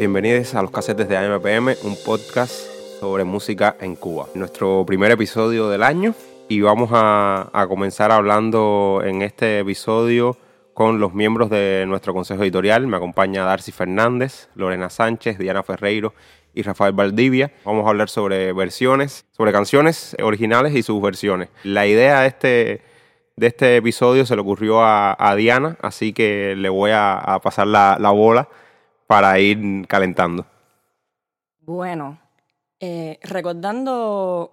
Bienvenidos a los casetes de AMPM, un podcast sobre música en Cuba. Nuestro primer episodio del año y vamos a, comenzar hablando en este episodio con los miembros de nuestro consejo editorial. Me acompaña Darcy Fernández, Lorena Sánchez, Diana Ferreiro y Rafael Valdivia. Vamos a hablar sobre versiones, sobre canciones originales y sus versiones. La idea de este, de este episodio se le ocurrió a, Diana, así que le voy a, pasar la, bola para ir calentando. Bueno, eh, recordando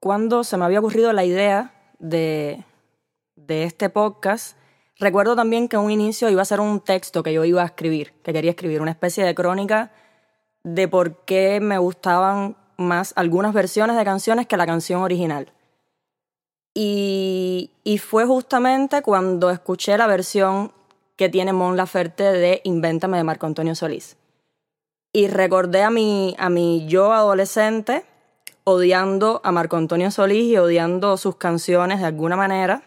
cuando se me había ocurrido la idea de, de este podcast, recuerdo también que un inicio iba a ser un texto que yo iba a escribir, que quería escribir, una especie de crónica de por qué me gustaban más algunas versiones de canciones que la canción original. Y, y fue justamente cuando escuché la versión que tiene Mon Laferte de Invéntame de Marco Antonio Solís. Y recordé a mi, a mi yo adolescente odiando a Marco Antonio Solís y odiando sus canciones de alguna manera.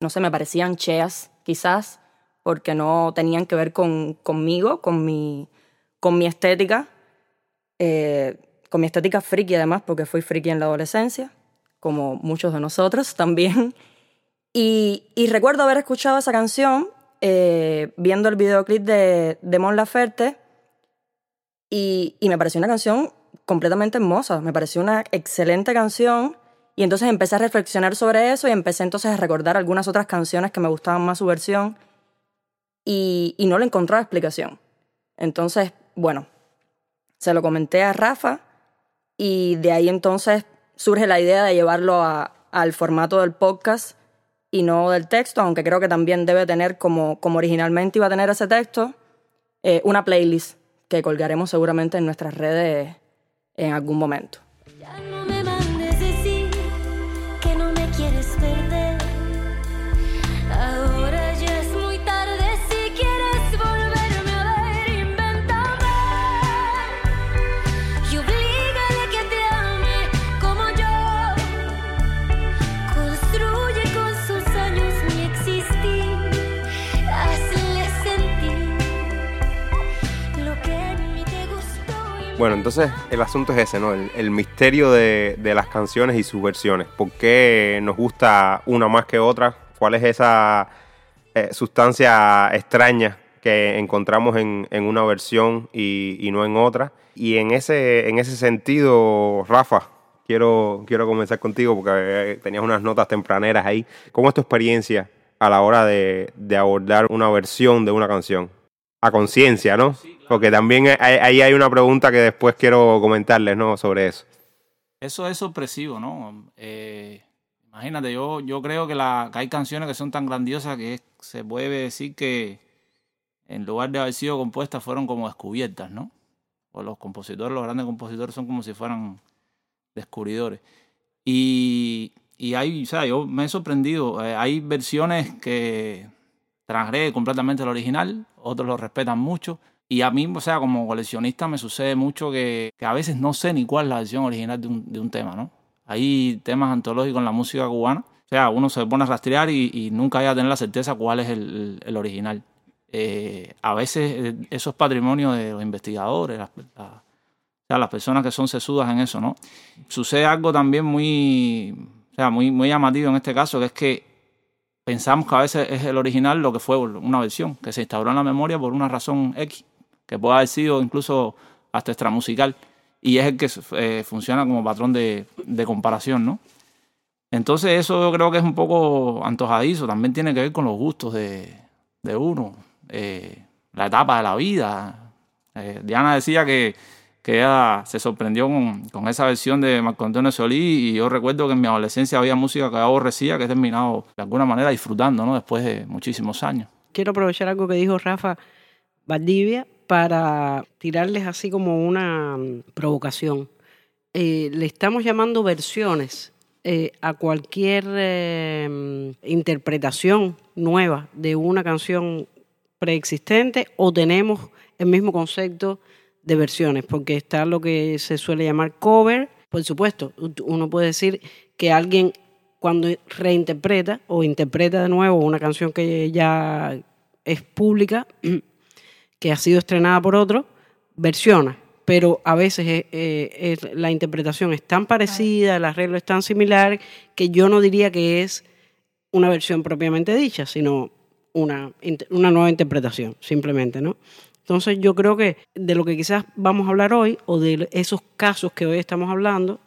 No sé, me parecían cheas, quizás, porque no tenían que ver con, conmigo, con mi, con mi estética, eh, con mi estética friki además, porque fui friki en la adolescencia, como muchos de nosotros también. Y, y recuerdo haber escuchado esa canción eh, viendo el videoclip de, de Mon Laferte y, me pareció una canción completamente hermosa, me pareció una excelente canción y entonces empecé a reflexionar sobre eso y empecé entonces a recordar algunas otras canciones que me gustaban más su versión y, no le encontraba explicación. Entonces bueno, se lo comenté a Rafa y de ahí entonces surge la idea de llevarlo al formato del podcast y no del texto, aunque creo que también debe tener, como, como originalmente iba a tener ese texto, eh, una playlist que colgaremos seguramente en nuestras redes en algún momento. Bueno, entonces el asunto es ese, ¿no? El, el misterio de, de las canciones y sus versiones. ¿Por qué nos gusta una más que otra? ¿Cuál es esa eh, sustancia extraña que encontramos en, en una versión y, y no en otra? Y en ese, en ese sentido, Rafa, quiero, quiero comenzar contigo porque eh, tenías unas notas tempraneras ahí. ¿Cómo es tu experiencia a la hora de, de abordar una versión de una canción? A conciencia, ¿no? Porque también hay- ahí hay una pregunta que después quiero comentarles, ¿no? Sobre eso. Eso es sorpresivo, ¿no? Eh, imagínate, yo, yo creo que, la, que hay canciones que son tan grandiosas que es- se puede decir que en lugar de haber sido compuestas fueron como descubiertas, ¿no? O los compositores, los grandes compositores son como si fueran descubridores. Y, y hay, o sea, yo me he sorprendido. eh, hay versiones que transgreden completamente el original, otros lo respetan mucho. Y a mí, o sea, como coleccionista me sucede mucho que, que a veces no sé ni cuál es la versión original de un, de un tema, ¿no? Hay temas antológicos en la música cubana. O sea, uno se pone a rastrear y, y nunca hay a tener la certeza cuál es el, el- el original. Eh, a veces eh, eso es patrimonio de los investigadores, las, la- o sea, las personas que son sesudas en eso, ¿no? Sucede algo también muy, o sea, muy, muy llamativo en este caso, que es que pensamos que a veces es el original lo que fue una versión, que se instauró en la memoria por una razón X, que puede haber sido incluso hasta extramusical, y es el que eh, funciona como patrón de, comparación, ¿no? Entonces eso yo creo que es un poco antojadizo, también tiene que ver con los gustos de, de uno, eh, la etapa de la vida. Eh, Diana decía que, que ella se sorprendió con, esa versión de Marco Antonio Solís y yo recuerdo que en mi adolescencia había música que aborrecía que he terminado de alguna manera disfrutando, ¿no? Después de muchísimos años. quiero aprovechar algo que dijo Rafa Valdivia para tirarles así como una mm, provocación. Eh, le estamos llamando versiones eh, a cualquier eh, mm, interpretación nueva de una canción preexistente o tenemos el mismo concepto de versiones, porque está lo que se suele llamar cover. Por supuesto, uno puede decir que alguien cuando reinterpreta o interpreta de nuevo una canción que ya es pública, que ha sido estrenada por otro, versiona, pero a veces es- eh, es- la interpretación es tan parecida, el arreglo es tan similar, que yo no diría que es una versión propiamente dicha, sino una, una nueva interpretación, simplemente, ¿no? Entonces yo creo que de lo que quizás vamos a hablar hoy, o de esos casos que hoy estamos hablando,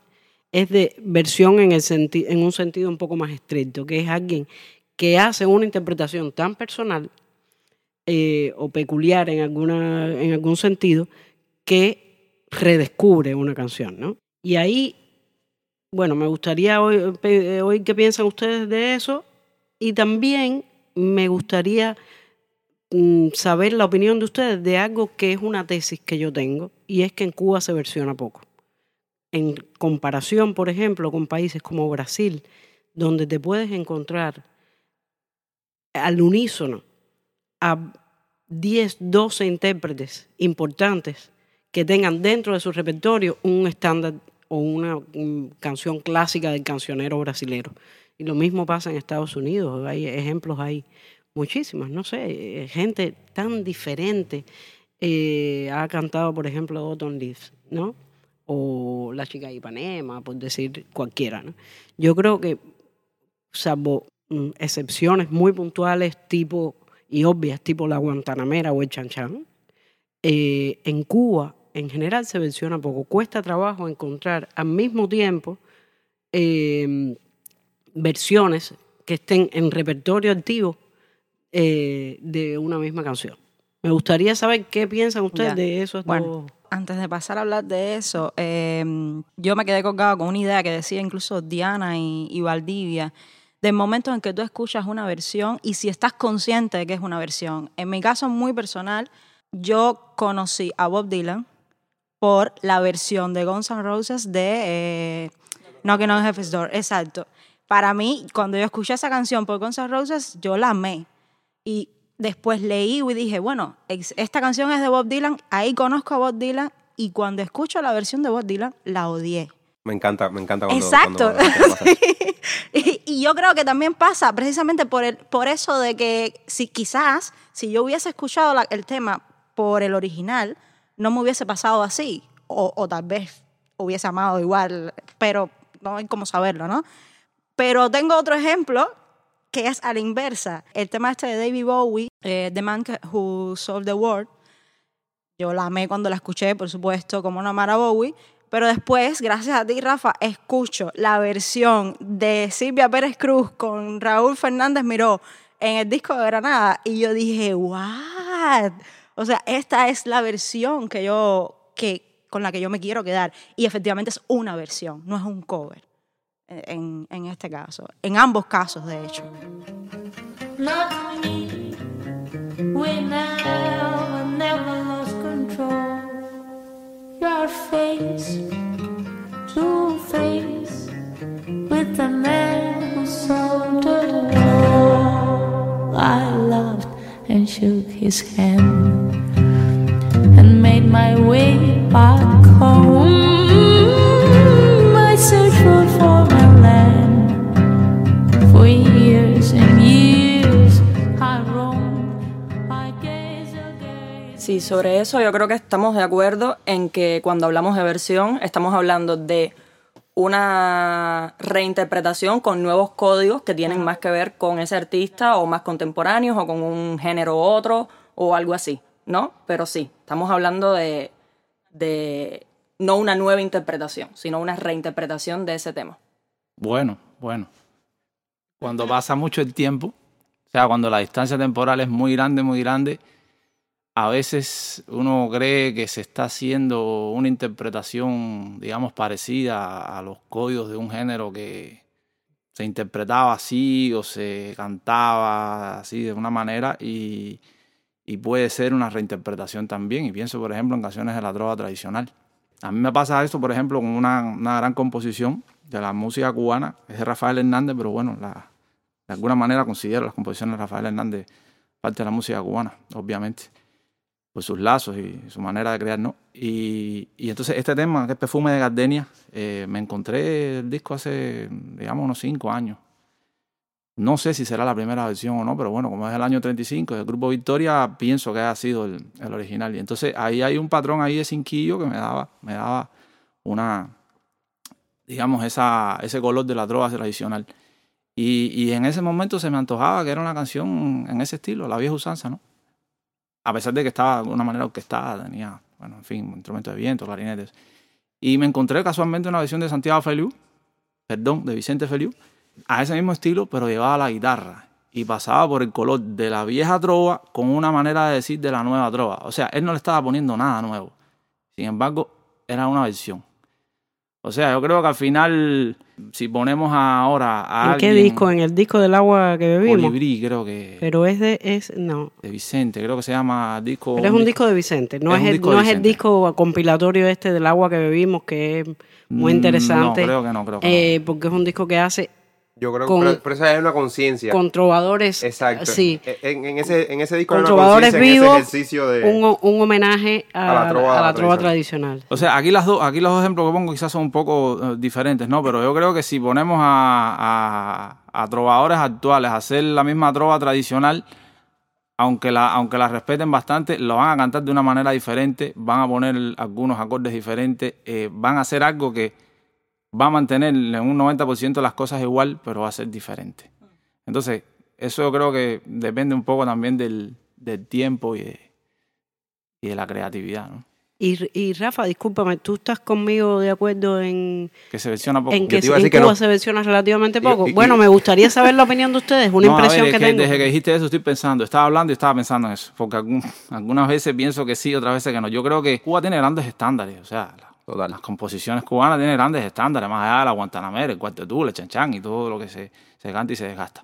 es de versión en, el senti- en un sentido un poco más estricto, que es alguien que hace una interpretación tan personal eh, o peculiar en, alguna, en algún sentido que redescubre una canción, ¿no? Y ahí, bueno, me gustaría hoy, pe- oír qué piensan ustedes de eso y también me gustaría saber la opinión de ustedes de algo que es una tesis que yo tengo y es que en Cuba se versiona poco. En comparación, por ejemplo, con países como Brasil, donde te puedes encontrar al unísono a 10, 12 intérpretes importantes que tengan dentro de su repertorio un estándar o una mm, canción clásica del cancionero brasilero. Y lo mismo pasa en Estados Unidos, hay ejemplos ahí muchísimos, no sé, eh, gente tan diferente eh, ha cantado, por ejemplo, Autumn Leaves, ¿no? O La chica de Ipanema, por decir cualquiera, ¿no? Yo creo que, salvo mm, excepciones muy puntuales tipo y obvias, tipo la Guantanamera o el Chan Chan, eh, en Cuba en general se versiona poco. Cuesta trabajo encontrar al mismo tiempo eh, versiones que estén en repertorio activo eh, de una misma canción. Me gustaría saber qué piensan ustedes Ya. de esos Bueno, antes de pasar a hablar de eso, eh, yo me quedé colgada con una idea que decía incluso Diana y, y Valdivia, del momento en que tú escuchas una versión y si estás consciente de que es una versión. En mi caso muy personal, yo conocí a Bob Dylan por la versión de Guns N' Roses de eh, Knocking on Heaven's Door. Exacto. Para mí, cuando yo escuché esa canción por Guns N' Roses, yo la amé. Y después leí y dije, bueno, esta canción es de Bob Dylan, ahí conozco a Bob Dylan y cuando escucho la versión de Bob Dylan, la odié. Me encanta, me encanta cuando, Exacto. cuando y, y yo creo que también pasa precisamente por, el, por eso de que si quizás, si yo hubiese escuchado la- el tema por el original, no me hubiese pasado así. O, o tal vez hubiese amado igual, pero no hay cómo saberlo, ¿no? Pero tengo otro ejemplo que es a la inversa. El tema este de David Bowie, eh, The Man Who Solved the World, yo la amé cuando la escuché, por supuesto, como no amar Bowie. Pero después, gracias a ti, Rafa, escucho la versión de Silvia Pérez Cruz con Raúl Fernández Miró en el disco de Granada y yo dije, ¿what? O sea, esta es la versión que yo, que, con la que yo me quiero quedar. Y efectivamente es una versión, no es un cover en, en este caso. En ambos casos, de hecho. Not me. We never, never lost control. Your face, two face, with the man who sold the world. I loved and shook his hand and made my way back home. Sí, sobre eso yo creo que estamos de acuerdo en que cuando hablamos de versión estamos hablando de una reinterpretación con nuevos códigos que tienen más que ver con ese artista o más contemporáneos o con un género u otro o algo así, ¿no? Pero sí, estamos hablando de, de no una nueva interpretación, sino una reinterpretación de ese tema. Bueno, bueno. Cuando pasa mucho el tiempo, o sea, cuando la distancia temporal es muy grande, muy grande, a veces uno cree que se está haciendo una interpretación, digamos, parecida a los códigos de un género que se interpretaba así o se cantaba así de una manera y, y puede ser una reinterpretación también. Y pienso, por ejemplo, en canciones de la trova tradicional. A mí me pasa esto, por ejemplo, con una, una gran composición de la música cubana, es de Rafael Hernández, pero bueno, de alguna manera considero las composiciones de Rafael Hernández parte de la música cubana, obviamente, por sus lazos y su manera de crear, ¿no? Y, y entonces este tema, que es Perfume de Gardenia, eh, me encontré el disco hace, digamos, unos cinco años. No sé si será la primera versión o no, pero bueno, como es el año 35 del Grupo Victoria, pienso que ha sido el, el original. Y entonces ahí hay un patrón ahí de cinquillo que me daba, me daba una, digamos, esa, ese color de la trova tradicional. Y, y en ese momento se me antojaba que era una canción en ese estilo, la vieja usanza, ¿no? A pesar de que estaba de una manera orquestada, tenía, bueno, en fin, instrumentos de viento, clarinetes. Y me encontré casualmente una versión de Santiago Feliu, perdón, de Vicente Feliu, a ese mismo estilo, pero llevaba la guitarra y pasaba por el color de la vieja trova con una manera de decir de la nueva trova. O sea, él no le estaba poniendo nada nuevo. Sin embargo, era una versión. O sea, yo creo que al final, si ponemos ahora a ¿En qué disco? En el disco del agua que bebimos. Colibrí, creo que Pero es de, es, no. de Vicente, creo que se llama disco. Pero es un disco de Vicente, no Es el, disco no es el disco compilatorio este del agua que bebimos, que es muy Mm, interesante. No, creo que no, creo que eh, porque es un disco que hace Yo creo Con- que pero, pero esa es una conciencia. con trovadores. Exacto. Sí. En, en ese, en ese disco Con hay una trovadores conciencia en ese vivos, ejercicio de... Un, un homenaje a, A la trova a la trova tradicional. tradicional. O sea, aquí, las dos, aquí los dos ejemplos que pongo quizás son un poco eh, diferentes, ¿no? Pero yo creo que si ponemos a, a, a trovadores actuales a hacer la misma trova tradicional, aunque la, aunque la respeten bastante, lo van a cantar de una manera diferente, van a poner algunos acordes diferentes, eh, van a hacer algo que va a mantener en un 90% las cosas igual, pero va a ser diferente. Entonces, eso yo creo que depende un poco también del, del tiempo y de, y de la creatividad, ¿no? Y, y Rafa, discúlpame, ¿tú estás conmigo de acuerdo en, Que se versiona poco. en que te iba a en decir que Cuba no. se versiona relativamente poco? y- y- bueno, me gustaría saber la opinión de ustedes, una No, a ver, impresión es que, que tengo. Desde que dijiste eso estoy pensando, estaba hablando y estaba pensando en eso, porque algún- algunas veces pienso que sí, otras veces que no. Yo creo que Cuba tiene grandes estándares, o sea, la- Total. las composiciones cubanas tienen grandes estándares, más allá de la Guantanamera, el Cuarto de Tula, el Chanchan y todo lo que se, se canta y se desgasta.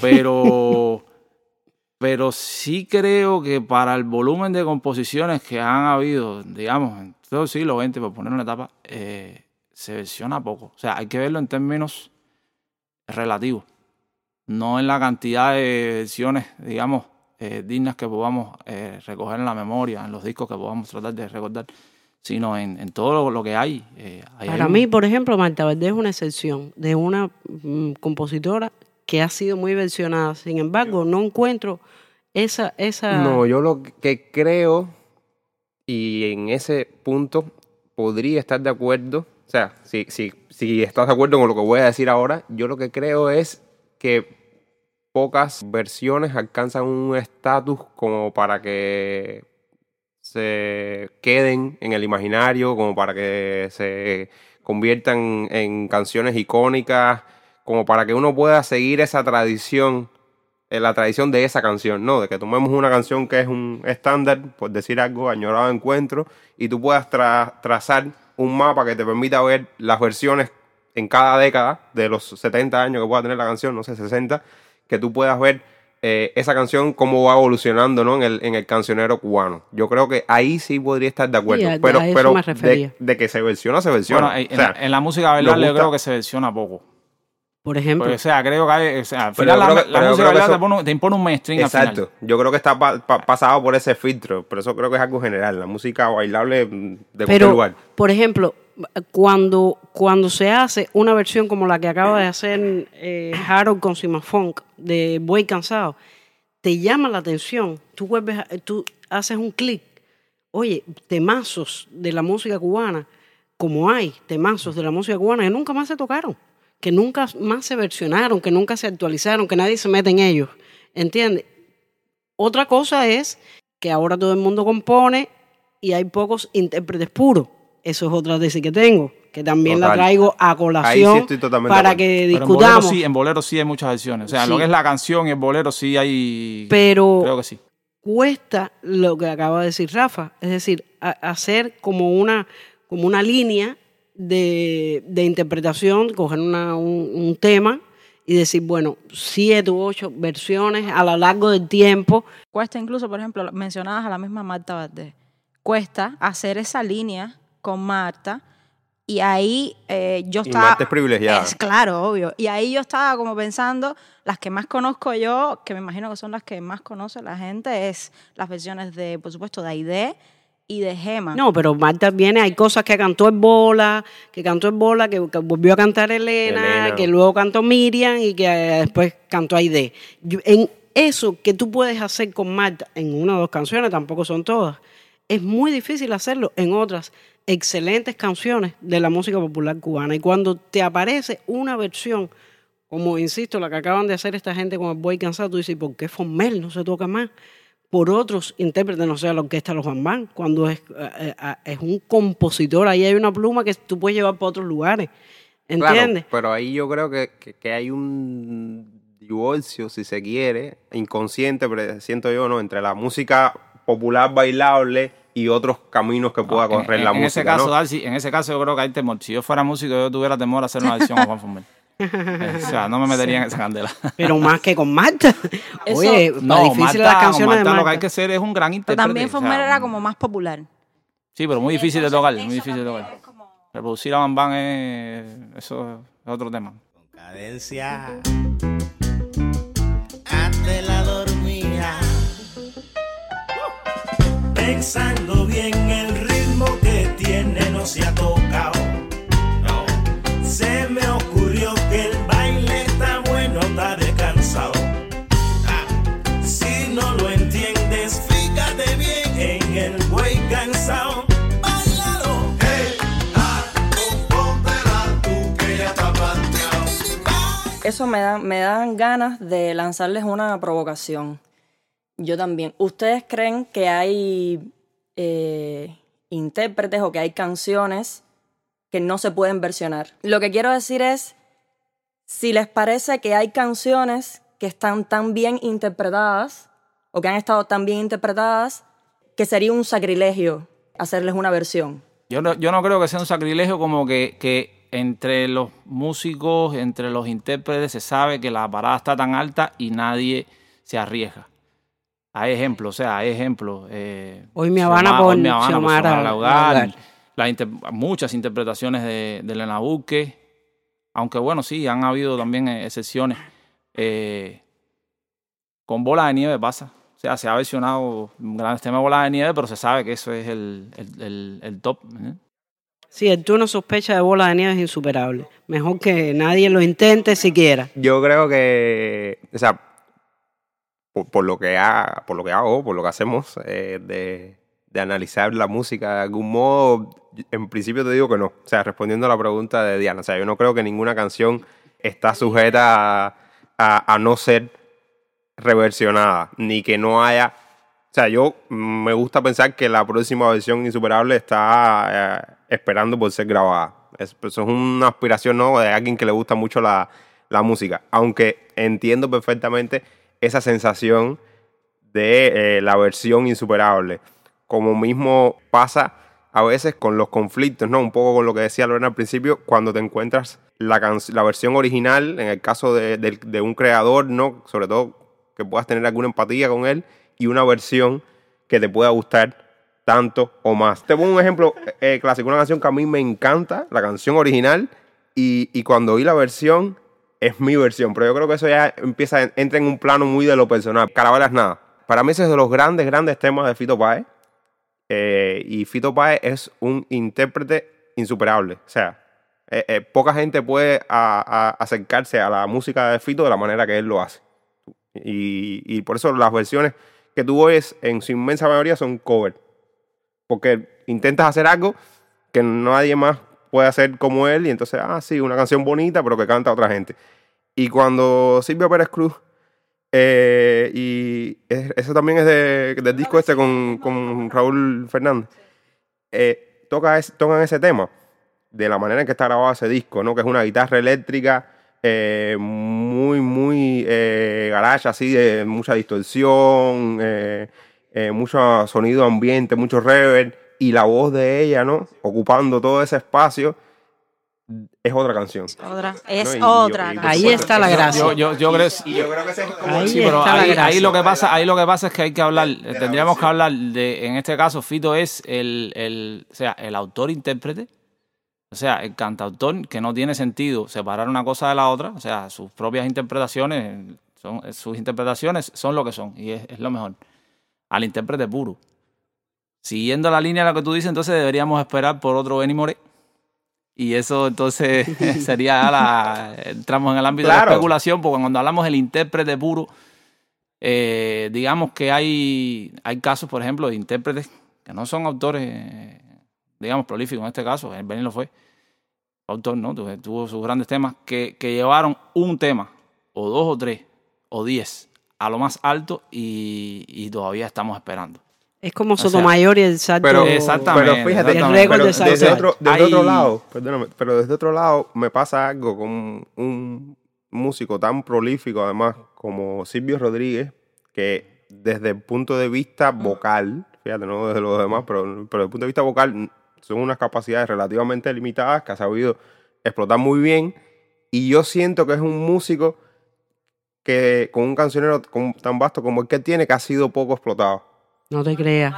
Pero, pero sí creo que para el volumen de composiciones que han habido, digamos, en todo el siglo XX, por poner una etapa, eh, se versiona poco. O sea, hay que verlo en términos relativos, no en la cantidad de versiones, digamos, eh, dignas que podamos eh, recoger en la memoria, en los discos que podamos tratar de recordar, sino en, en todo lo, lo que hay. eh, hay Para un- mí, por ejemplo, Marta Verde es una excepción de una mm, compositora que ha sido muy versionada. Sin embargo, no encuentro esa... esa No, yo lo que creo, y en ese punto podría estar de acuerdo, o sea, si, si, si estás de acuerdo con lo que voy a decir ahora, yo lo que creo es que pocas versiones alcanzan un estatus como para que se queden en el imaginario, como para que se conviertan en canciones icónicas, como para que uno pueda seguir esa tradición eh, la tradición de esa canción, ¿no? De que tomemos una canción que es un estándar, por decir algo, añorado encuentro, y tú puedas tra- trazar un mapa que te permita ver las versiones en cada década de los 70 años que pueda tener la canción, no sé, 60, que tú puedas ver eh, esa canción cómo va evolucionando, ¿no? En el, en el cancionero cubano. Yo creo que ahí sí podría estar de acuerdo, Sí, a- pero, a eso pero me refería. de, de que se versiona, se versiona. Bueno, en, O sea, en la música bailable yo creo que se versiona poco. Por ejemplo, Porque, o sea, creo que hay, o sea, al final la, que- música bailable eso- te, pone, te impone un mainstream al Exacto. final. Yo creo que está pa- pa- pasado por ese filtro, pero eso creo que es algo general. La música bailable mm, de cualquier pero, lugar. por ejemplo, cuando, cuando se hace una versión como la que acaba de hacer eh, Harold con Sima Funk de Buey Cansado, te llama la atención. Tú, vuelves tú haces un clic. Oye, temazos de la música cubana, como hay temazos de la música cubana que nunca más se tocaron, que nunca más se versionaron, que nunca se actualizaron, que nadie se mete en ellos. ¿Entiendes? Otra cosa es que ahora todo el mundo compone y hay pocos intérpretes puros. Eso es otra tesis que tengo, que también la traigo a Ahí sí colación de para acuerdo. que Pero en bolero, discutamos. sí, en bolero sí hay muchas versiones. O sea, Sí. lo que es la canción y el bolero sí hay. Pero Creo que sí. cuesta lo que acaba de decir Rafa, es decir, a- hacer como una, como una línea de, de interpretación, coger una- un, un tema y decir, bueno, siete u ocho versiones a lo largo del tiempo. Cuesta incluso, por ejemplo, mencionabas a la misma Marta Valdés. Cuesta hacer esa línea con Marta y ahí eh, yo Y estaba... Marta es privilegiada. Es claro, obvio. Y ahí yo estaba como pensando, las que más conozco yo, que me imagino que son las que más conoce la gente, es las versiones de, por supuesto, de Aide y de Gema. No, pero Marta viene, hay cosas que cantó en bola, que cantó en bola, que, que volvió a cantar Elena, Elena. que luego cantó Miriam y que eh, después cantó Aide. Yo- En eso que tú puedes hacer con Marta en una o dos canciones, tampoco son todas, es muy difícil hacerlo en otras excelentes canciones de la música popular cubana. Y cuando te aparece una versión, como insisto, la que acaban de hacer esta gente con el Boy Cansado, tú dices, ¿por qué Formel no se toca más? por otros intérpretes, no sé, la orquesta Los Bambán, cuando es, eh, eh, es un compositor, ahí hay una pluma que tú puedes llevar para otros lugares. ¿Entiendes? Claro, pero ahí yo creo que, que- que hay un divorcio, si se quiere, inconsciente, pero siento yo, ¿no? Entre la música popular bailable y otros caminos que pueda En- correr en, la en música, ese caso, ¿no? Darcy, en ese caso yo creo que hay temor. Si yo fuera músico, yo tuviera temor a hacer una versión a Juan Formel. Eh, o sea, no me metería en esa candela. Pero más que con Marta. Eso- Oye, está No, difícil Marta, las con canciones Marta de lo que Marta. hay que ser es un gran Pero intérprete. también o sea, Formel era como más popular. Sí, pero muy difícil de tocar, muy difícil de tocar. Reproducir a Bam Bam es, eso es otro tema. Cadencia Pensando bien el ritmo que tiene no se ha tocado. Se me ocurrió que el baile está bueno, está descansado. Si no lo entiendes, fíjate bien en el buey cansado. Ah, está planteado. Eso me, da, me dan ganas de lanzarles una provocación. Yo también. ¿Ustedes creen que hay eh, intérpretes o que hay canciones que no se pueden versionar? Lo que quiero decir es, si les parece que hay canciones que están tan bien interpretadas o que han estado tan bien interpretadas que sería un sacrilegio hacerles una versión. Yo no, yo no creo que sea un sacrilegio como que, que entre los músicos, entre los intérpretes, se sabe que la parada está tan alta y nadie se arriesga. Hay ejemplos, o sea, hay ejemplos. eh, Hoy Mi Habana por Hoy Mi Habana por Xiomara Xiomara Laugar, Laugar. la inter- muchas interpretaciones de, de Elena Buque, aunque bueno, sí, han habido también eh, excepciones. Eh, con Bola de Nieve pasa. O sea, se ha versionado grandes temas de Bola de Nieve, pero se sabe que eso es el, el- el- el top. ¿eh? Sí, el turno sospecha de bola de nieve es insuperable. Mejor que nadie lo intente siquiera. Yo creo que, o sea, por, por lo que ha, por lo que hago, por lo que hacemos, eh, de, de analizar la música de algún modo, en principio te digo que no. O sea, respondiendo a la pregunta de Diana, o sea, yo no creo que ninguna canción está sujeta a, a- a no ser reversionada, ni que no haya. O sea, yo mm, me gusta pensar que la próxima versión insuperable está eh, esperando por ser grabada. Es- Eso es una aspiración ¿no? de alguien que le gusta mucho la, la música. Aunque entiendo perfectamente esa sensación de eh, la versión insuperable. Como mismo pasa a veces con los conflictos, ¿no? Un poco con lo que decía Lorena al principio, cuando te encuentras la, la versión original, en el caso de, del- de un creador, ¿no? Sobre todo que puedas tener alguna empatía con él, y una versión que te pueda gustar tanto o más. Te pongo un ejemplo eh, clásico, una canción que a mí me encanta, la canción original, y, y cuando oí la versión, es mi versión, pero yo creo que eso ya empieza, entra en un plano muy de lo personal. Carabelas nada. Para mí ese es de los grandes, grandes temas de Fito Páez. Eh, y Fito Páez es un intérprete insuperable. O sea, eh, eh, poca gente puede acercarse a la música de Fito de la manera que él lo hace. Y, y por eso las versiones que tú oyes en su inmensa mayoría son cover. Porque intentas hacer algo que nadie más puede hacer como él y entonces, ah, sí, una canción bonita pero que canta otra gente. Y cuando Silvia Pérez Cruz, eh, y es- eso también es de- del disco este con, con Raúl Fernández, eh, toca tocan ese tema de la manera en que está grabado ese disco, ¿no? Que es una guitarra eléctrica eh, muy, muy eh, garage, así, de mucha distorsión, eh, mucho sonido ambiente, mucho reverb, y la voz de ella, ¿no? Ocupando todo ese espacio, es otra canción. Otra. Es ¿no? Y- y- otra. Ahí está la gracia. Yo, yo, yo creo, Y yo creo que es como Ahí Sí, pero está la ahí, gracia. ahí lo que pasa, ahí lo que pasa es que hay que hablar, tendríamos que hablar de, en este caso, Fito es el, el, o sea, el autor intérprete, o sea, el cantautor, que no tiene sentido separar una cosa de la otra, o sea, sus propias interpretaciones, son, sus interpretaciones son lo que son, y es, es lo mejor. Al intérprete puro. Siguiendo la línea de lo que tú dices, entonces deberíamos esperar por otro Benny Moré. Y eso entonces sería la, entramos en el ámbito de la especulación, porque cuando hablamos del intérprete puro, eh, digamos que hay, hay casos, por ejemplo, de intérpretes que no son autores, digamos, prolíficos en este caso, el Benny lo fue, autor, ¿no? Tuvo, tuvo sus grandes temas, que, que llevaron un tema, o dos o tres, o diez, a lo más alto y, y todavía estamos esperando. Es como sea, Sotomayor y el salto. Pero, Exactamente, pero fíjate, exactamente. Pero de salsa. desde, otro, desde Hay- otro lado, perdóname, pero desde otro lado me pasa algo con un músico tan prolífico además como Silvio Rodríguez, que desde el punto de vista vocal, fíjate, no desde los demás, pero, pero desde el punto de vista vocal son unas capacidades relativamente limitadas que ha sabido explotar muy bien y yo siento que es un músico que con un cancionero tan vasto como el que tiene que ha sido poco explotado. No te creas.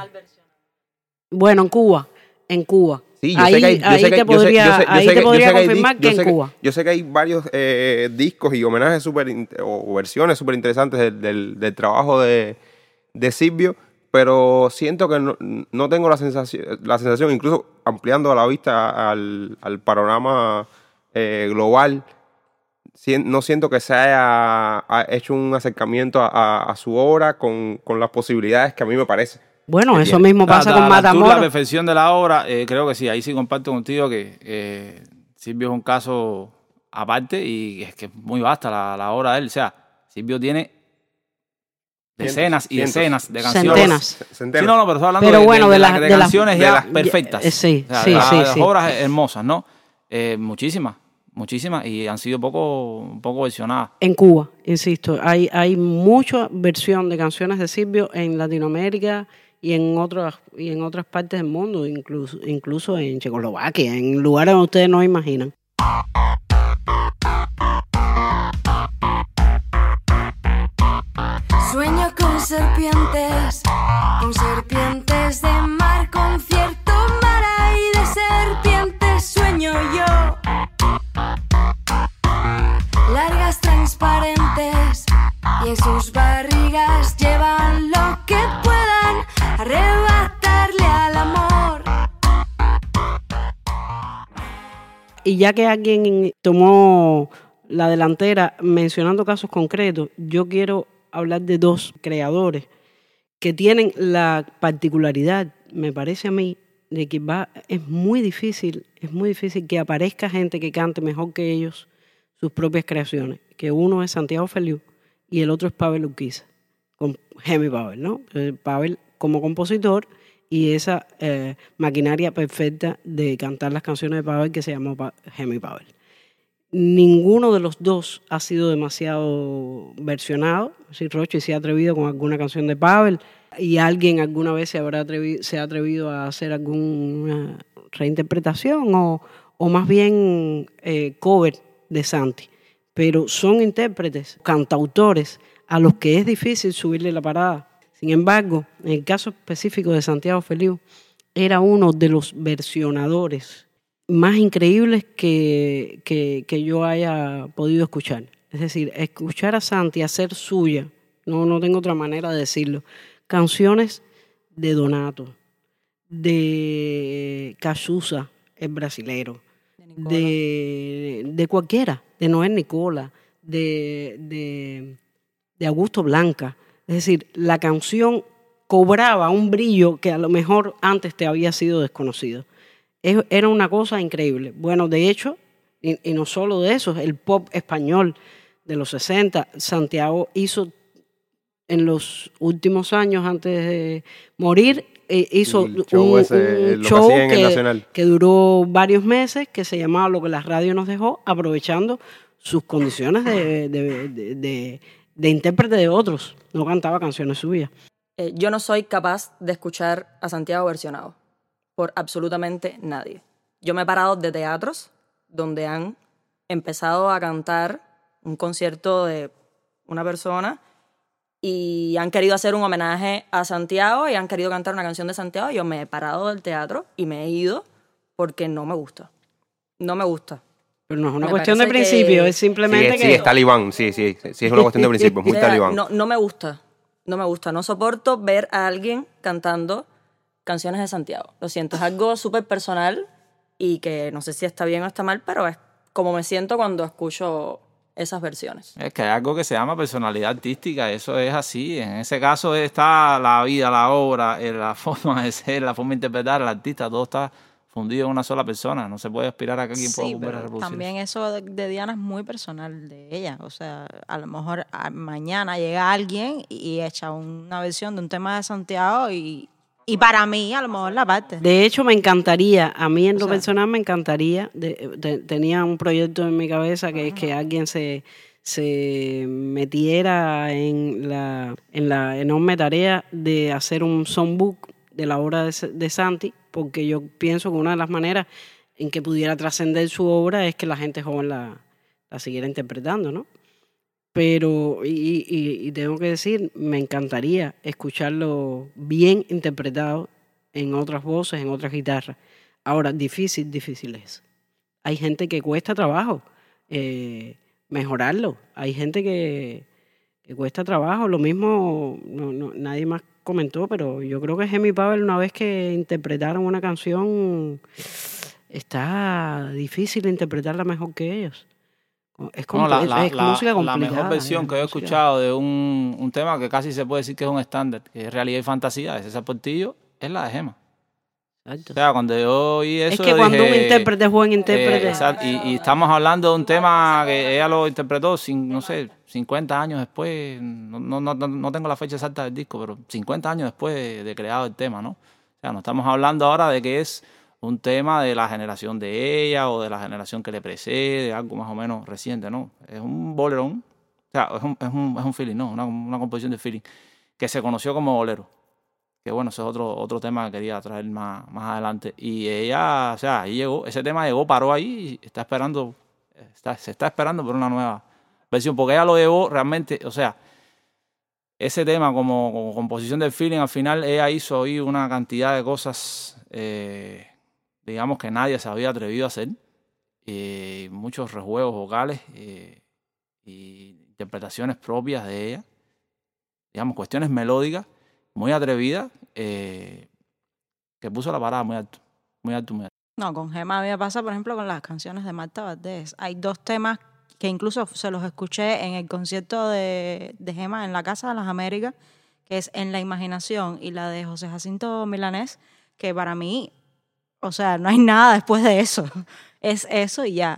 Bueno, en Cuba. En Cuba. Sí, yo ahí sé que hay, yo ahí sé que- te podría, ahí te confirmar que en Cuba. Yo sé que hay varios eh, discos y homenajes super o versiones súper interesantes del, del- del trabajo de, de Silvio, pero siento que no, no tengo la sensación, la sensación, incluso ampliando la vista al, al panorama eh, global, no siento que se haya ha hecho un acercamiento a, a- a su obra con, con las posibilidades que a mí me parece. Bueno, eso tiene. mismo pasa La- con la- la altura, La Matamoros. perfección de la obra, eh, creo que sí, ahí sí comparto contigo que eh, Silvio es un caso aparte y es que es muy vasta la, la obra de él. O sea, Silvio tiene decenas y cientos. decenas de canciones. Centenas. Centenas. Sí, no, no, pero estoy hablando Pero de, bueno, de- de de las- las- de de las- canciones de ya las- perfectas. eh, sí, O sea, sí, las- sí, de las sí. obras hermosas, ¿no? Eh, muchísimas, muchísimas y han sido poco, poco versionadas. En Cuba, insisto, hay, hay mucha versión de canciones de Silvio en Latinoamérica y en otras y en otras partes del mundo, incluso incluso en Checoslovaquia, en lugares donde ustedes no imaginan. Sueño con serpientes, con serpientes de mar, con cierto mar ahí de serpientes sueño yo. En sus barrigas llevan lo que puedan arrebatarle al amor. Y ya que alguien tomó la delantera mencionando casos concretos, yo quiero hablar de dos creadores que tienen la particularidad, me parece a mí, de que va, es muy difícil, es muy difícil que aparezca gente que cante mejor que ellos sus propias creaciones, que uno es Santiago Feliu y el otro es Pavel Urquiza, con Hemi Pavel, ¿no? Eh, Pavel como compositor y esa eh, maquinaria perfecta de cantar las canciones de Pavel que se llamó Pa- Pavel. Ninguno de los dos ha sido demasiado versionado. Si Roche se ha atrevido con alguna canción de Pavel y alguien alguna vez se habrá se ha atrevido a hacer alguna reinterpretación o, o más bien eh, cover de Santi. Pero son intérpretes, cantautores a los que es difícil subirle la parada. Sin embargo, en el caso específico de Santiago Feliu, era uno de los versionadores más increíbles que, que, que yo haya podido escuchar. Es decir, escuchar a Santi hacer suya, no, no tengo otra manera de decirlo, canciones de Donato, de Cachuza, el brasilero, de, de cualquiera, de Noel Nicola, de, de, de Augusto Blanca. Es decir, la canción cobraba un brillo que a lo mejor antes te había sido desconocido. Es- Era una cosa increíble. Bueno, de hecho, y, y no solo de eso, el pop español de los 60, Santiago hizo en los últimos años antes de morir, eh, hizo El show un, ese, un lo que show que, Nacional. que duró varios meses, que se llamaba Lo que la radio nos dejó, aprovechando sus condiciones de, de, de- de- de intérprete de otros. No cantaba canciones suyas. Eh, yo no soy capaz de escuchar a Santiago versionado por absolutamente nadie. Yo me he parado de teatros donde han empezado a cantar un concierto de una persona y han querido hacer un homenaje a Santiago y han querido cantar una canción de Santiago. Yo me he parado del teatro y me he ido porque no me gusta. No me gusta. Pero no es una Me cuestión de principio, que- es Sí, simplemente es, que... sí, es talibán, sí, sí, sí, sí, es una cuestión de principio, es muy talibán. No, no me gusta. No me gusta. No soporto ver a alguien cantando canciones de Santiago. Lo siento, es algo súper personal y que no sé si está bien o está mal, pero es como me siento cuando escucho esas versiones. Es que hay algo que se llama personalidad artística, eso es así. En ese caso está la vida, la obra, eh, la forma de ser, la forma de interpretar, el artista, todo está fundido en una sola persona. No se puede aspirar a que alguien pueda Sí, volver a reproducir. también eso de, de Diana es muy personal de ella. O sea, a lo mejor a- mañana llega alguien y echa una versión de un tema de Santiago y, y para mí a lo mejor la parte. De hecho, me encantaría, a mí en lo sea- personal me encantaría, de- de- tenía un proyecto en mi cabeza que es que alguien se, se metiera en la, en la enorme tarea de hacer un songbook de la obra de, de Santi, porque yo pienso que una de las maneras en que pudiera trascender su obra es que la gente joven la, la siguiera interpretando, ¿no? Pero, y, tengo que decir, me encantaría escucharlo bien interpretado en otras voces, en otras guitarras. Ahora, difícil, difícil es. Hay gente que cuesta trabajo eh, mejorarlo. Hay gente que, que cuesta trabajo. Lo mismo, no, no- nadie más comentó, pero yo creo que Jimmy Pavel, una vez que interpretaron una canción, está difícil interpretarla mejor que ellos. Es, No, compli- la, es- la- es la- música la complicada. mejor versión es que he escuchado de un, un tema que casi se puede decir que es un estándar, que es realidad y fantasía, de César Portillo, es la de Gema. Exacto. O sea, cuando yo oí eso. Es que cuando un intérprete es buen eh, intérprete. exacto, y, y estamos hablando de un tema que ella lo interpretó, sin, no sé, 50 años después, no, no, no, no tengo la fecha exacta del disco, pero 50 años después de, de creado el tema, ¿no? O sea, no estamos hablando ahora de que es un tema de la generación de ella o de la generación que le precede, algo más o menos reciente, ¿no? Es un bolerón, o sea, es un, es un, es un feeling, ¿no? Una, una composición de feeling que se conoció como bolero. Que bueno, ese es otro, otro tema que quería traer más, más adelante. Y ella, o sea, ahí llegó, ese tema llegó, paró ahí y está esperando, está, se está esperando por una nueva versión, porque ella lo llevó realmente, o sea, ese tema como, composición del feeling, al final ella hizo ahí una cantidad de cosas, eh, digamos, que nadie se había atrevido a hacer. Eh, muchos rejuegos vocales eh, y interpretaciones propias de ella, digamos, cuestiones melódicas muy atrevida, eh, que puso la parada muy alto, muy alto, muy alto. No, con Gema a mí me pasa, por ejemplo, con las canciones de Marta Valdés. Hay dos temas que incluso se los escuché en el concierto de, de Gema en la Casa de las Américas, que es En la Imaginación, y la de José Jacinto Milanés, que para mí, o sea, no hay nada después de eso. Es eso y ya.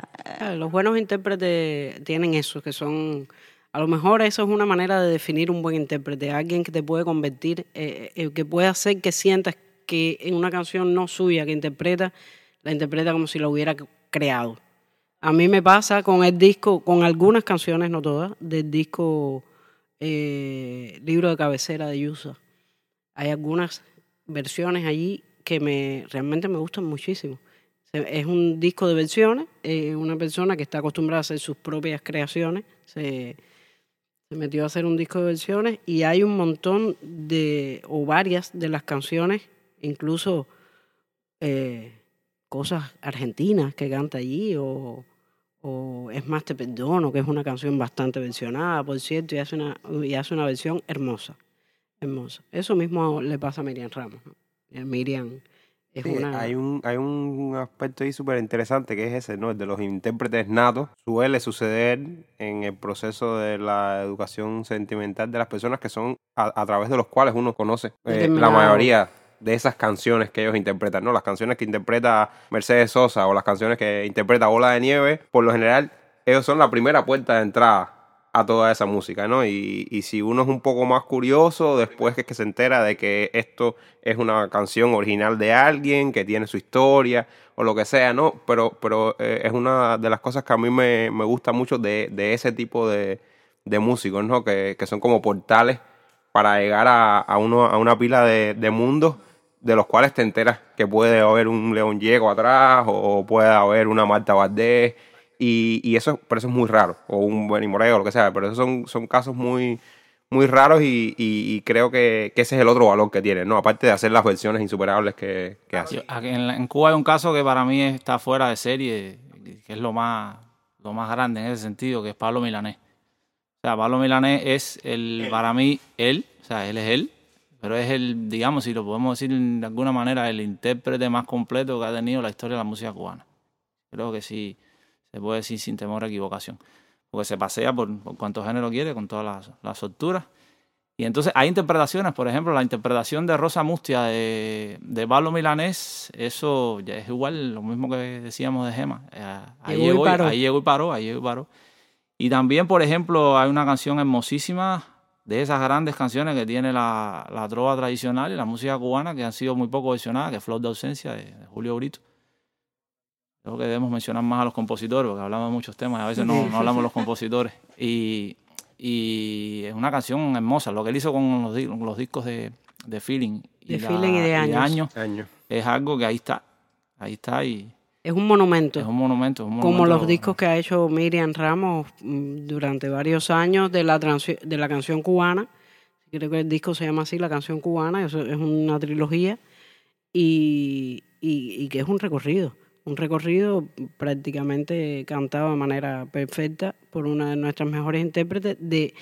Los buenos intérpretes tienen eso, que son, a lo mejor eso es una manera de definir un buen intérprete, alguien que te puede convertir, eh, eh, que puede hacer que sientas que en una canción no suya que interpreta, la interpreta como si la hubiera creado. A mí me pasa con el disco, con algunas canciones, no todas, del disco eh, Libro de Cabecera de Yusa. Hay algunas versiones allí que me realmente me gustan muchísimo. Es un disco de versiones, eh, una persona que está acostumbrada a hacer sus propias creaciones, se, metió a hacer un disco de versiones y hay un montón de, o varias de las canciones, incluso eh, cosas argentinas que canta allí, o, o Es más te perdono, que es una canción bastante versionada, por cierto, y hace una, y hace una versión hermosa, hermosa. Eso mismo le pasa a Miriam Ramos. Miriam es Sí, una... hay, un, hay un aspecto ahí súper interesante que es ese, ¿no? El de los intérpretes natos. Suele suceder en el proceso de la educación sentimental de las personas que son a, a través de los cuales uno conoce eh, la mayoría de esas canciones que ellos interpretan, ¿no? Las canciones que interpreta Mercedes Sosa o las canciones que interpreta Bola de Nieve, por lo general, ellos son la primera puerta de entrada a toda esa música, ¿no? Y, y si uno es un poco más curioso, después que, se entera de que esto es una canción original de alguien, que tiene su historia o lo que sea, ¿no? Pero, pero eh, es una de las cosas que a mí me, me gusta mucho de, de ese tipo de, de músicos, ¿no? Que, que son como portales para llegar a, a, uno, a una pila de, de mundos de los cuales te enteras que puede haber un León Diego atrás o puede haber una Marta Valdés y, y eso, pero eso es muy raro, o un Benny Moreno o lo que sea, pero esos son, son casos muy, muy raros y, y- y creo que, que ese es el otro valor que tiene, ¿no? Aparte de hacer las versiones insuperables que, que hace. En, la- en Cuba hay un caso que para mí está fuera de serie, que es lo más, lo más grande en ese sentido, que es Pablo Milanés. O sea, Pablo Milanés es el, para mí, él, o sea, él es él, pero es el, digamos, si lo podemos decir de alguna manera, el intérprete más completo que ha tenido la historia de la música cubana. Creo que sí se puede decir sin temor a equivocación, porque se pasea por, por cuanto género quiere, con todas las, las solturas. Y entonces hay interpretaciones, por ejemplo, la interpretación de Rosa Mustia de, de Pablo Milanés, eso ya es igual, lo mismo que decíamos de Gema. Eh, ahí, Llegó y llegó, y- paró. ahí llegó y paró, ahí llegó y paró. Y también, por ejemplo, hay una canción hermosísima de esas grandes canciones que tiene la, la trova tradicional y la música cubana que han sido muy poco versionadas, que es Flor de Ausencia de, de Julio Brito. Creo que debemos mencionar más a los compositores, porque hablamos de muchos temas y a veces no, no hablamos de los compositores. Y, y es una canción hermosa. Lo que él hizo con los, los discos de, de Feeling De Feeling y de Años. Años. es algo que ahí está. Ahí está y Es un monumento. es un monumento. es un como los discos que ha hecho Miriam Ramos mm, durante varios años de la, transi- de la canción cubana. Creo que el disco se llama así, La canción cubana, eso es una trilogía y, y- y que es un recorrido. Un recorrido prácticamente cantado de manera perfecta por una de nuestras mejores intérpretes de,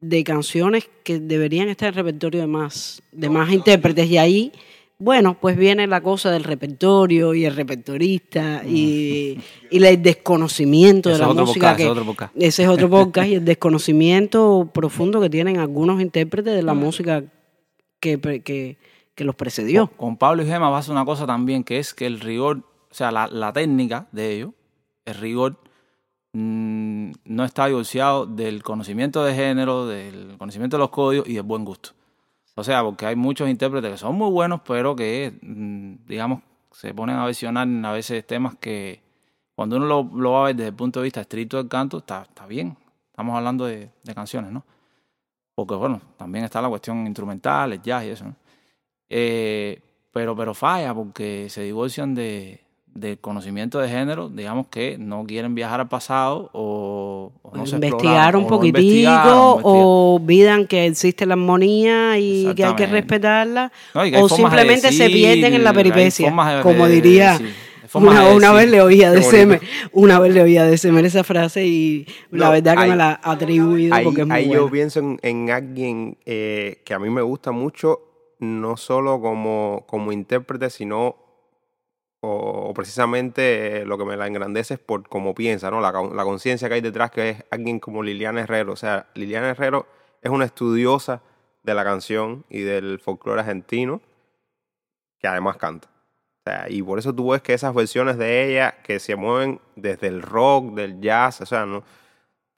de canciones que deberían estar en el repertorio de más, de más intérpretes. Y ahí, bueno, pues viene la cosa del repertorio y el repertorista y, y el desconocimiento de la música. podcast, que, ese es otro podcast. ese es otro podcast y el desconocimiento profundo que tienen algunos intérpretes de la música que, que, que los precedió. Con Pablo y Gema pasa una cosa también, que es que el rigor, o sea, la, técnica de ellos, el rigor, mm, no está divorciado del conocimiento de género, del conocimiento de los códigos y del buen gusto. O sea, porque hay muchos intérpretes que son muy buenos, pero que, mm, digamos, se ponen a versionar a veces temas que cuando uno lo, lo va a ver desde el punto de vista estricto del canto, está, está bien. Estamos hablando de, de canciones, ¿no? Porque, bueno, también está la cuestión instrumental, el jazz y eso, ¿no? Eh, pero, pero falla porque se divorcian de, del conocimiento de género, digamos que no quieren viajar al pasado o, o no se investigar exploraron, un o poquitico no investigaron. o olvidan que existe la armonía y que hay que respetarla No, y que hay o simplemente se pierden en la peripecia de- como de diría una, de una vez le oía de Semer una vez le oía de Semer esa frase y la verdad que me la ha atribuido porque es muy ahí buena. yo pienso en, en alguien eh, que a mí me gusta mucho, no solo como, como intérprete, sino o, precisamente lo que me la engrandece es por cómo piensa, ¿no? La conciencia que hay detrás, que es alguien como Liliana Herrero. O sea, Liliana Herrero es una estudiosa de la canción y del folclore argentino, que además canta. O sea, y por eso tú ves que esas versiones de ella que se mueven desde el rock, del jazz, o sea, ¿no?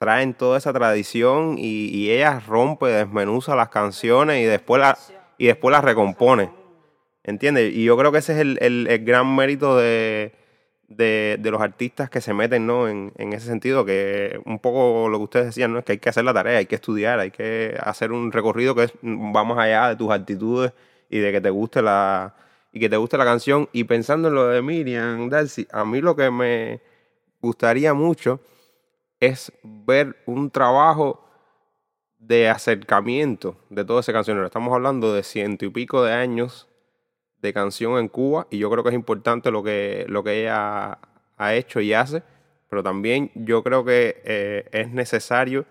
traen toda esa tradición y, y ella rompe, desmenuza las canciones y después, la, y después las recompone. ¿Entiendes? Y yo creo que ese es el, el- el gran mérito de, de, de los artistas que se meten ¿no? en, en ese sentido, que un poco lo que ustedes decían, ¿no? es que hay que hacer la tarea, hay que estudiar, hay que hacer un recorrido que es, va más allá de tus actitudes y de que te guste la y que te guste la canción. Y pensando en lo de Miriam, Darcy, a mí lo que me gustaría mucho es ver un trabajo de acercamiento de todo ese cancionero. Estamos hablando de ciento y pico de años de canción en Cuba y yo creo que es importante lo que, lo que ella ha hecho y hace, pero también yo creo que eh, es necesario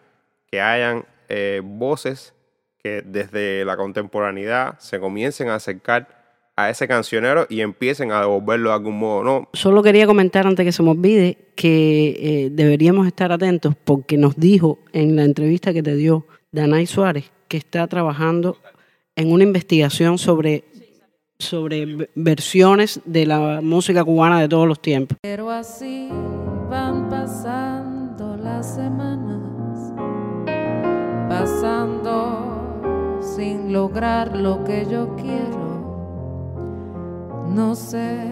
que hayan eh, voces que desde la contemporaneidad se comiencen a acercar a ese cancionero y empiecen a devolverlo de algún modo, ¿no? Solo quería comentar antes que se me olvide que eh, deberíamos estar atentos porque nos dijo en la entrevista que te dio Danay Suárez que está trabajando en una investigación sobre, sobre versiones de la música cubana de todos los tiempos. Pero así van pasando las semanas, pasando sin lograr lo que yo quiero. No sé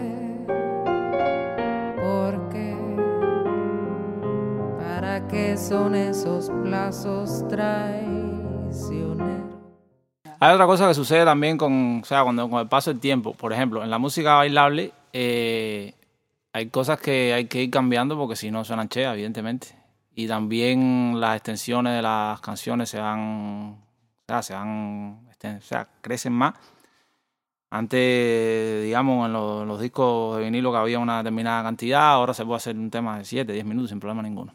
por qué, para qué son esos plazos traicioneros. Hay otra cosa que sucede también con, o sea, cuando con el paso del tiempo. Por ejemplo, en la música bailable eh, hay cosas que hay que ir cambiando porque si no suenan che, evidentemente. Y también las extensiones de las canciones se van, o sea, se van, este, o sea, crecen más. Antes, digamos, en los, los discos de vinilo que había una determinada cantidad, ahora se puede hacer un tema de 7, 10 minutos sin problema ninguno.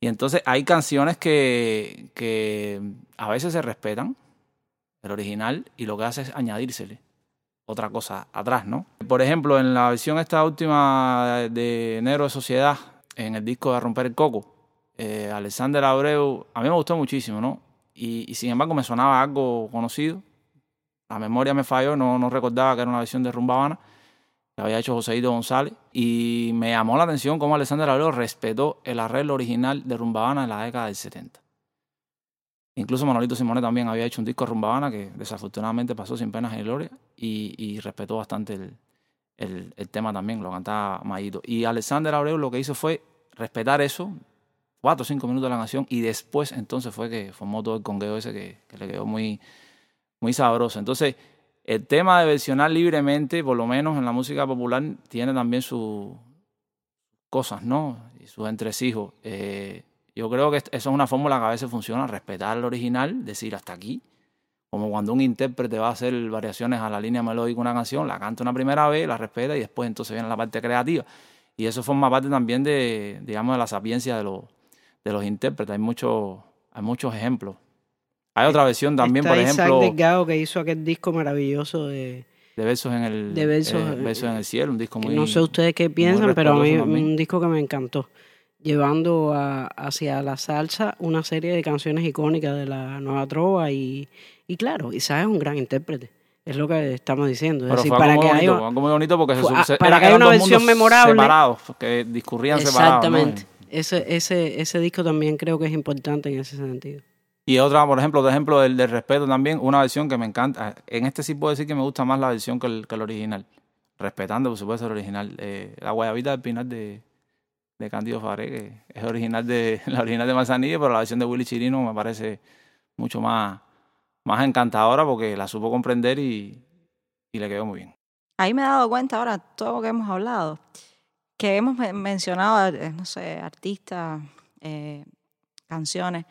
Y entonces hay canciones que, que a veces se respetan, el original y lo que hace es añadírsele otra cosa atrás, ¿no? Por ejemplo, en la versión esta última de Negro de Sociedad, en el disco de Romper el Coco, eh, Alexander Abreu, a mí me gustó muchísimo, ¿no? Y, sin embargo me sonaba algo conocido. La memoria me falló, no, no recordaba que era una versión de Rumba Habana que había hecho Joséito González. Y me llamó la atención cómo Alexander Abreu respetó el arreglo original de Rumba Habana en la década del 70. Incluso Manolito Simone también había hecho un disco de Rumba Habana que desafortunadamente pasó sin penas ni gloria y, y respetó bastante el, tema también, lo cantaba Mayito. Y Alexander Abreu lo que hizo fue respetar eso, cuatro o cinco minutos de la canción, y después entonces fue que formó todo el congueo ese que, que le quedó muy, muy sabroso. Entonces, el tema de versionar libremente, por lo menos en la música popular, tiene también sus cosas, ¿no? Y sus entresijos. Eh, yo creo que eso es una fórmula que a veces funciona, respetar el original, decir hasta aquí. Como cuando un intérprete va a hacer variaciones a la línea melódica de una canción, la canta una primera vez, la respeta y después entonces viene la parte creativa. Y eso forma parte también de, digamos, de la sapiencia de los, de los intérpretes. Hay, mucho, hay muchos ejemplos. Hay otra versión también, Está por Isaac ejemplo, Delgado que hizo aquel disco maravilloso de... de Versos en el, de Versos, eh, Versos en el Cielo, un disco muy... no sé ustedes qué piensan, pero a mí también. un disco que me encantó. Llevando a- hacia la salsa una serie de canciones icónicas de la nueva trova y, y claro, Isaac es un gran intérprete. Es lo que estamos diciendo. Es Pero decir, fue para que bonito, haya... fue muy bonito porque se, fue- se- para que haya una versión memorable. separados, que discurrían separados. ¿no? Exactamente. Ese, ese, ese disco también creo que es importante en ese sentido. Y otra, por ejemplo, otro ejemplo del, del respeto también, una versión que me encanta. En este sí puedo decir que me gusta más la versión que el, que el original. Respetando, por supuesto, el original. Eh, la guayabita del Pinar de, de Cándido Faré, que es original de, la original de Manzanilla, pero la versión de Willy Chirino me parece mucho más, más encantadora porque la supo comprender y, y le quedó muy bien. Ahí me he dado cuenta ahora, todo lo que hemos hablado, que hemos men- mencionado, eh, no sé, artistas, eh, canciones,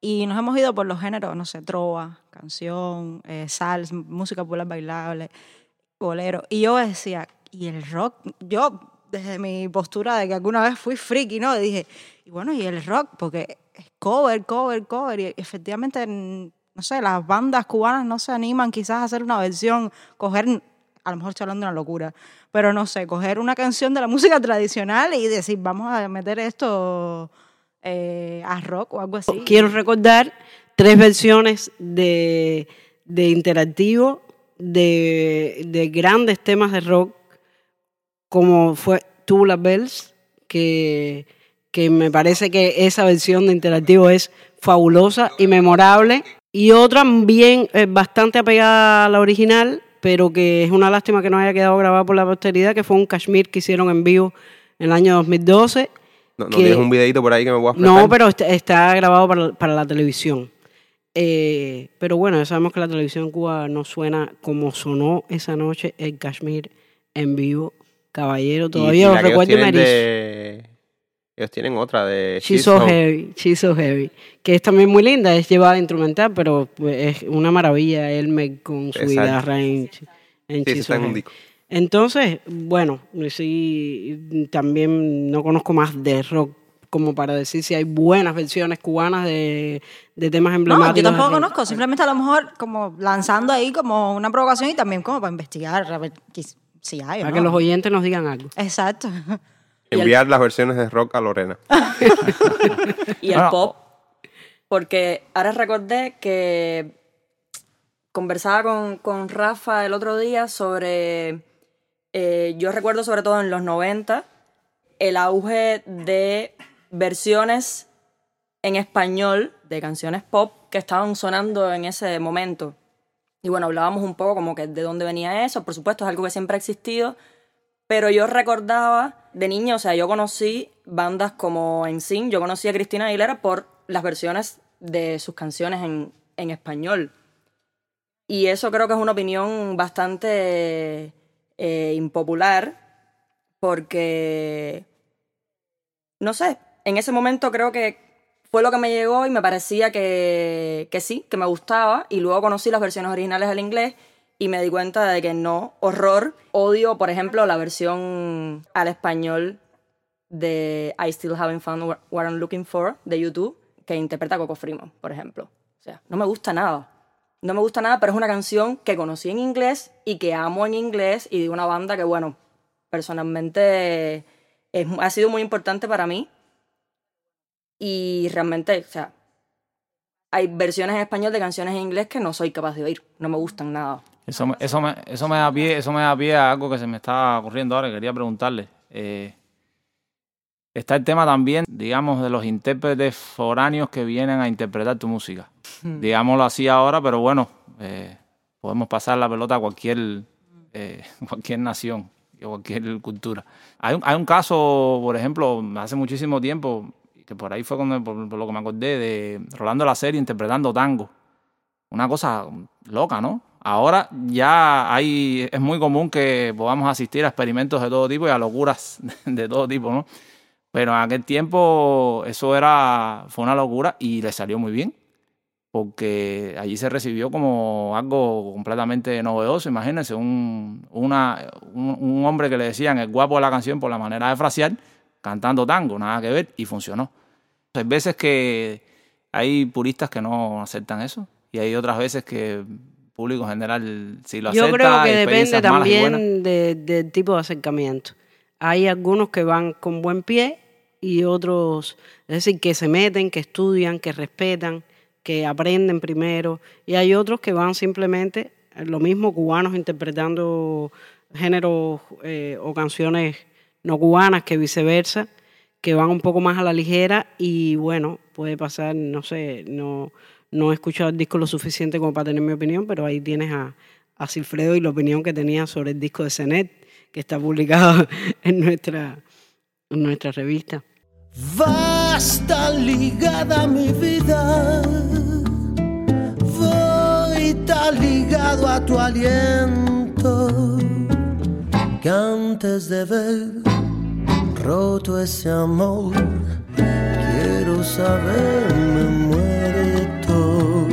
y nos hemos ido por los géneros, no sé, trova, canción, eh, salsa, música popular bailable, bolero. Y yo decía, ¿y el rock? Yo, desde mi postura de que alguna vez fui friki, ¿no? Dije, y bueno, ¿y el rock? Porque es cover, cover, cover, y efectivamente, no sé, las bandas cubanas no se animan quizás a hacer una versión, coger a lo mejor estoy hablando de una locura, pero no sé, coger una canción de la música tradicional y decir, vamos a meter esto eh, a rock o algo así. Quiero recordar tres versiones de, de interactivo de grandes temas de rock, como fue Tubular Bells, que, que me parece que esa versión de interactivo es fabulosa y memorable. Y otra bien, eh, bastante apegada a la original, pero que es una lástima que no haya quedado grabada por la posteridad, que fue un Kashmir que hicieron en vivo en el año 2012. No, no que- tienes un videito por ahí que me puedas prestar. No, pero está, está grabado para, para la televisión. Eh, pero bueno, ya sabemos que la televisión en Cuba no suena como sonó esa noche el Kashmir en vivo. Caballero, todavía lo la que ellos recuerdo de- Ellos tienen otra de She's She's So So- Heavy, She's So Heavy, que es también muy linda, es llevada instrumental, pero es una maravilla Elmer con su guitarra en, en Sí, She's ese So está en un Heavy. disco. Entonces, bueno, sí, también no conozco más de rock como para decir si hay buenas versiones cubanas de, de temas No, emblemáticos. yo de tampoco conozco, simplemente a lo mejor como lanzando ahí como una provocación y también como para investigar, a ver si hay Para no. que los oyentes nos digan algo. Exacto. Enviar las versiones de rock a Lorena. Y el pop, porque ahora recordé que conversaba con, con Rafa el otro día sobre, eh, yo recuerdo sobre todo en los 90, el auge de versiones en español de canciones pop que estaban sonando en ese momento. Y bueno, hablábamos un poco como que de dónde venía eso, por supuesto es algo que siempre ha existido, pero yo recordaba de niña, o sea, yo conocí bandas como NSYNC, yo conocí a Cristina Aguilera por las versiones de sus canciones en, en español. Y eso creo que es una opinión bastante eh, impopular, porque, no sé, en ese momento creo que fue lo que me llegó y me parecía que, que sí, que me gustaba. Y luego conocí las versiones originales al inglés y me di cuenta de que no, horror. Odio, por ejemplo, la versión al español de I Still Haven't Found What what I'm Looking For de YouTube, que interpreta Coco Freeman, por ejemplo. O sea, no me gusta nada. no me gusta nada, pero es una canción que conocí en inglés y que amo en inglés y de una banda que, bueno, personalmente es- ha sido muy importante para mí. Y realmente, o sea, hay versiones en español de canciones en inglés que no soy capaz de oír, no me gustan nada. Eso, me- eso, me, eso, me da pie, eso me da pie a algo que se me está ocurriendo ahora, que quería preguntarle. Eh, está el tema también, digamos, de los intérpretes foráneos que vienen a interpretar tu música. Digámoslo así ahora, pero bueno, eh, podemos pasar la pelota a cualquier, eh, cualquier nación y a cualquier cultura. Hay un, hay un caso, por ejemplo, hace muchísimo tiempo, que por ahí fue cuando, por, lo que me acordé, de Rolando la serie interpretando tango una cosa loca, ¿no? Ahora ya hay, es muy común que podamos asistir a experimentos de todo tipo y a locuras de todo tipo, ¿no? Pero en aquel tiempo eso era, fue una locura y le salió muy bien, porque allí se recibió como algo completamente novedoso. Imagínense, un, un, un hombre que le decían el guapo de la canción por la manera de frasear, cantando tango, nada que ver, y funcionó. Hay veces que hay puristas que no aceptan eso y hay otras veces que el público en general sí lo Yo acepta. creo hay que depende también de- del tipo de acercamiento. Hay algunos que van con buen pie y otros, es decir, que se meten, que estudian, que respetan, que aprenden primero. Y hay otros que van simplemente, lo mismo cubanos interpretando géneros eh, o canciones no cubanas que viceversa, que van un poco más a la ligera y bueno, puede pasar, no sé, no, no he escuchado el disco lo suficiente como para tener mi opinión, pero ahí tienes a, a Silfredo y la opinión que tenía sobre el disco de Cenet, que está publicado en nuestra, en nuestra revista. Vas tan ligada mi vida, voy tan ligado a tu aliento, que antes de ver roto ese amor, quiero saber me muerto.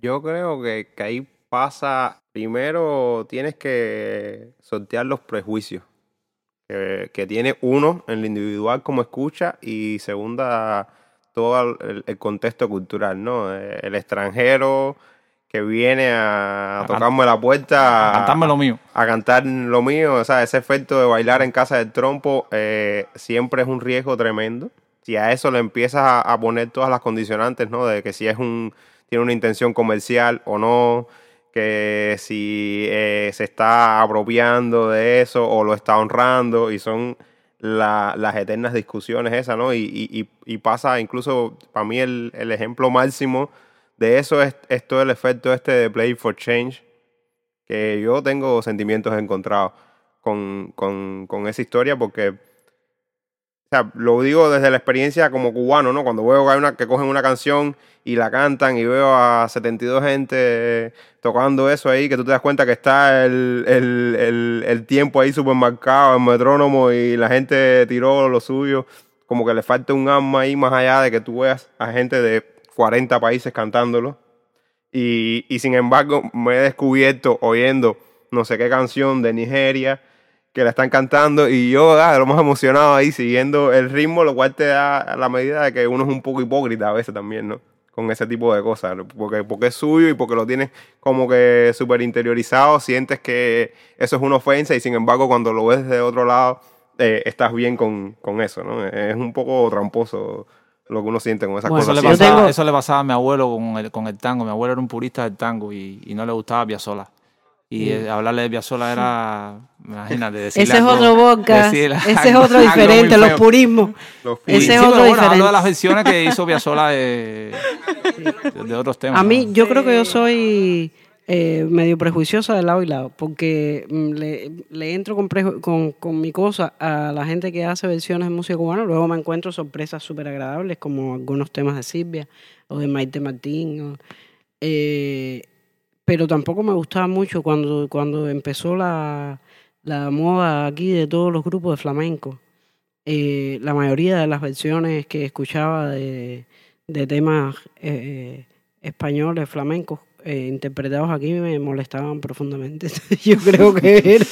Yo creo que, que ahí pasa, primero tienes que sortear los prejuicios que, que tiene uno en lo individual como escucha y segunda todo el, el contexto cultural, ¿no? Eh, El extranjero que viene a, A tocarme la puerta a cantarme lo mío. a cantar lo mío, o sea, ese efecto de bailar en casa del trompo eh, siempre es un riesgo tremendo. Si a eso le empiezas a, a poner todas las condicionantes, ¿no? De que si es un, tiene una intención comercial o no, que si eh, se está apropiando de eso o lo está honrando, y son la- las eternas discusiones esas, ¿no? Y, y- y- y pasa incluso, para mí el, el ejemplo máximo de eso es, todo el efecto este de Play for Change, que yo tengo sentimientos encontrados con, con, esa historia porque, lo digo desde la experiencia como cubano, ¿no? Cuando veo que, hay una, que cogen una canción y la cantan y veo a 72 gente tocando eso ahí, que tú te das cuenta que está el tiempo ahí supermercado, el metrónomo y la gente tiró lo suyo, como que le falta un alma ahí más allá de que tú veas a gente de 40 países cantándolo. Y, y sin embargo, me he descubierto oyendo no sé qué canción de Nigeria que la están cantando y yo, ah, lo más emocionado ahí siguiendo el ritmo, lo cual te da la medida de que uno es un poco hipócrita a veces también, ¿no? Con ese tipo de cosas, porque, porque es suyo y porque lo tienes como que súper interiorizado, sientes que eso es una ofensa y sin embargo cuando lo ves de otro lado, eh, estás bien con, con eso, ¿no? Es un poco tramposo lo que uno siente con esas Bueno, Eso cosas. le, Yo así. pasaba, tengo- eso le pasaba a mi abuelo con el, con el tango. Mi abuelo era un purista del tango y, y no le gustaba Piazzolla. Y eh, hablarle de Piazzolla era, imagínate, decirle Ese es otro decirle ese es otro diferente, los purismos. Los Y- Ese sí, es otro bueno, hablo diferente. de las versiones que hizo Piazzolla de, de, de otros temas. A mí, ¿no? yo creo que yo soy eh, medio prejuiciosa de lado y lado, porque mm, le, entro con, mi cosa a la gente que hace versiones de música cubana, luego me encuentro sorpresas súper agradables, como algunos temas de Silvia o de Maite Martín. eh, pero tampoco me gustaba mucho cuando, cuando empezó la, moda aquí de todos los grupos de flamenco. Eh, la mayoría de las versiones que escuchaba de, temas españoles, flamencos, eh, interpretados aquí me molestaban profundamente. Yo creo que, era-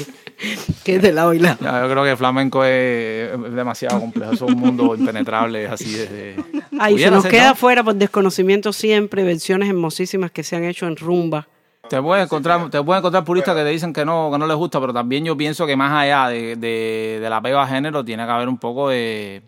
que es de lado y lado. Ya, yo creo que el flamenco es, es demasiado complejo. Es un mundo impenetrable así desde... Ay, se nos queda ¿no? fuera por desconocimiento siempre versiones hermosísimas que se han hecho en rumba. Te puedes encontrar, te puedes encontrar puristas que te dicen que no, que no les gusta, pero también yo pienso que más allá de, de, del apego a género tiene que haber un poco de,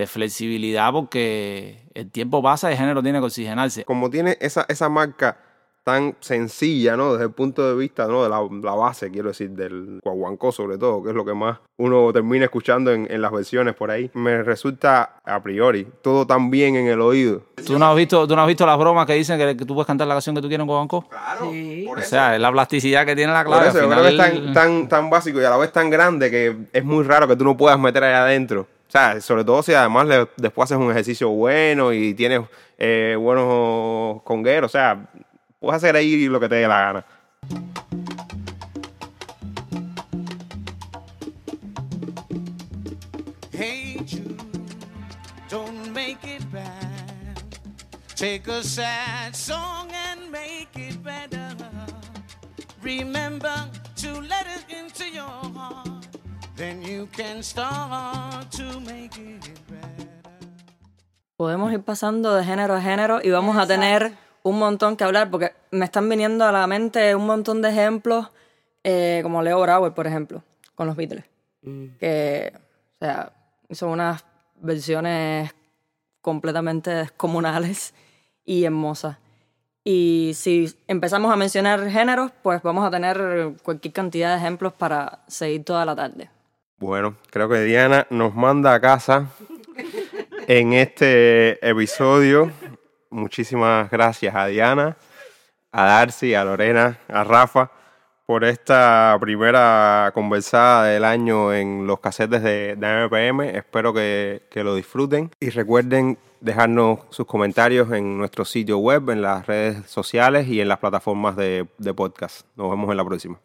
de flexibilidad porque el tiempo pasa y el género tiene que oxigenarse. Como tiene esa, esa marca tan sencilla, ¿no? Desde el punto de vista, ¿no? De la, la base, quiero decir, del guaguancó sobre todo, que es lo que más uno termina escuchando en, en las versiones por ahí. Me resulta, a priori, todo tan bien en el oído. ¿Tú no has visto, tú no has visto las bromas que dicen que, que tú puedes cantar la canción que tú quieres en Guabanco? Sí. O sea, es la plasticidad que tiene la Por clave. eso, al que es final- tan, tan, tan básico y a la vez tan grande que es muy raro que tú no puedas meter ahí adentro. O sea, sobre todo si además le- después haces un ejercicio bueno y tienes eh, buenos congueros. O sea, puedes hacer ahí lo que te dé la gana. Hey Jude, don't make it bad. Take a sad song and make it better. Remember to let it into your heart. Then you can start to make it better. Podemos ir pasando de género a género y vamos a tener un montón que hablar porque me están viniendo a la mente un montón de ejemplos, eh, como Leo Brauer, por ejemplo, con los Beatles. Que, o sea, hizo unas versiones completamente descomunales y hermosas. Y si empezamos a mencionar géneros, pues vamos a tener cualquier cantidad de ejemplos para seguir toda la tarde. Bueno, creo que Diana nos manda a casa en este episodio. Muchísimas gracias a Diana, a Darcy, a Lorena, a Rafa por esta primera conversada del año en los casetes de, de MPM. Espero que, que lo disfruten y recuerden dejarnos sus comentarios en nuestro sitio web, en las redes sociales y en las plataformas de, de podcast. Nos vemos en la próxima.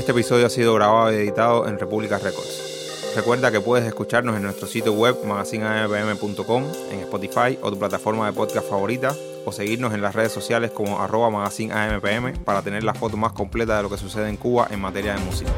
Este episodio ha sido grabado y editado en República Records. Recuerda que puedes escucharnos en nuestro sitio web magazineampm.com, en Spotify o tu plataforma de podcast favorita, o seguirnos en las redes sociales como arroba magazineampm para tener la foto más completa de lo que sucede en Cuba en materia de música.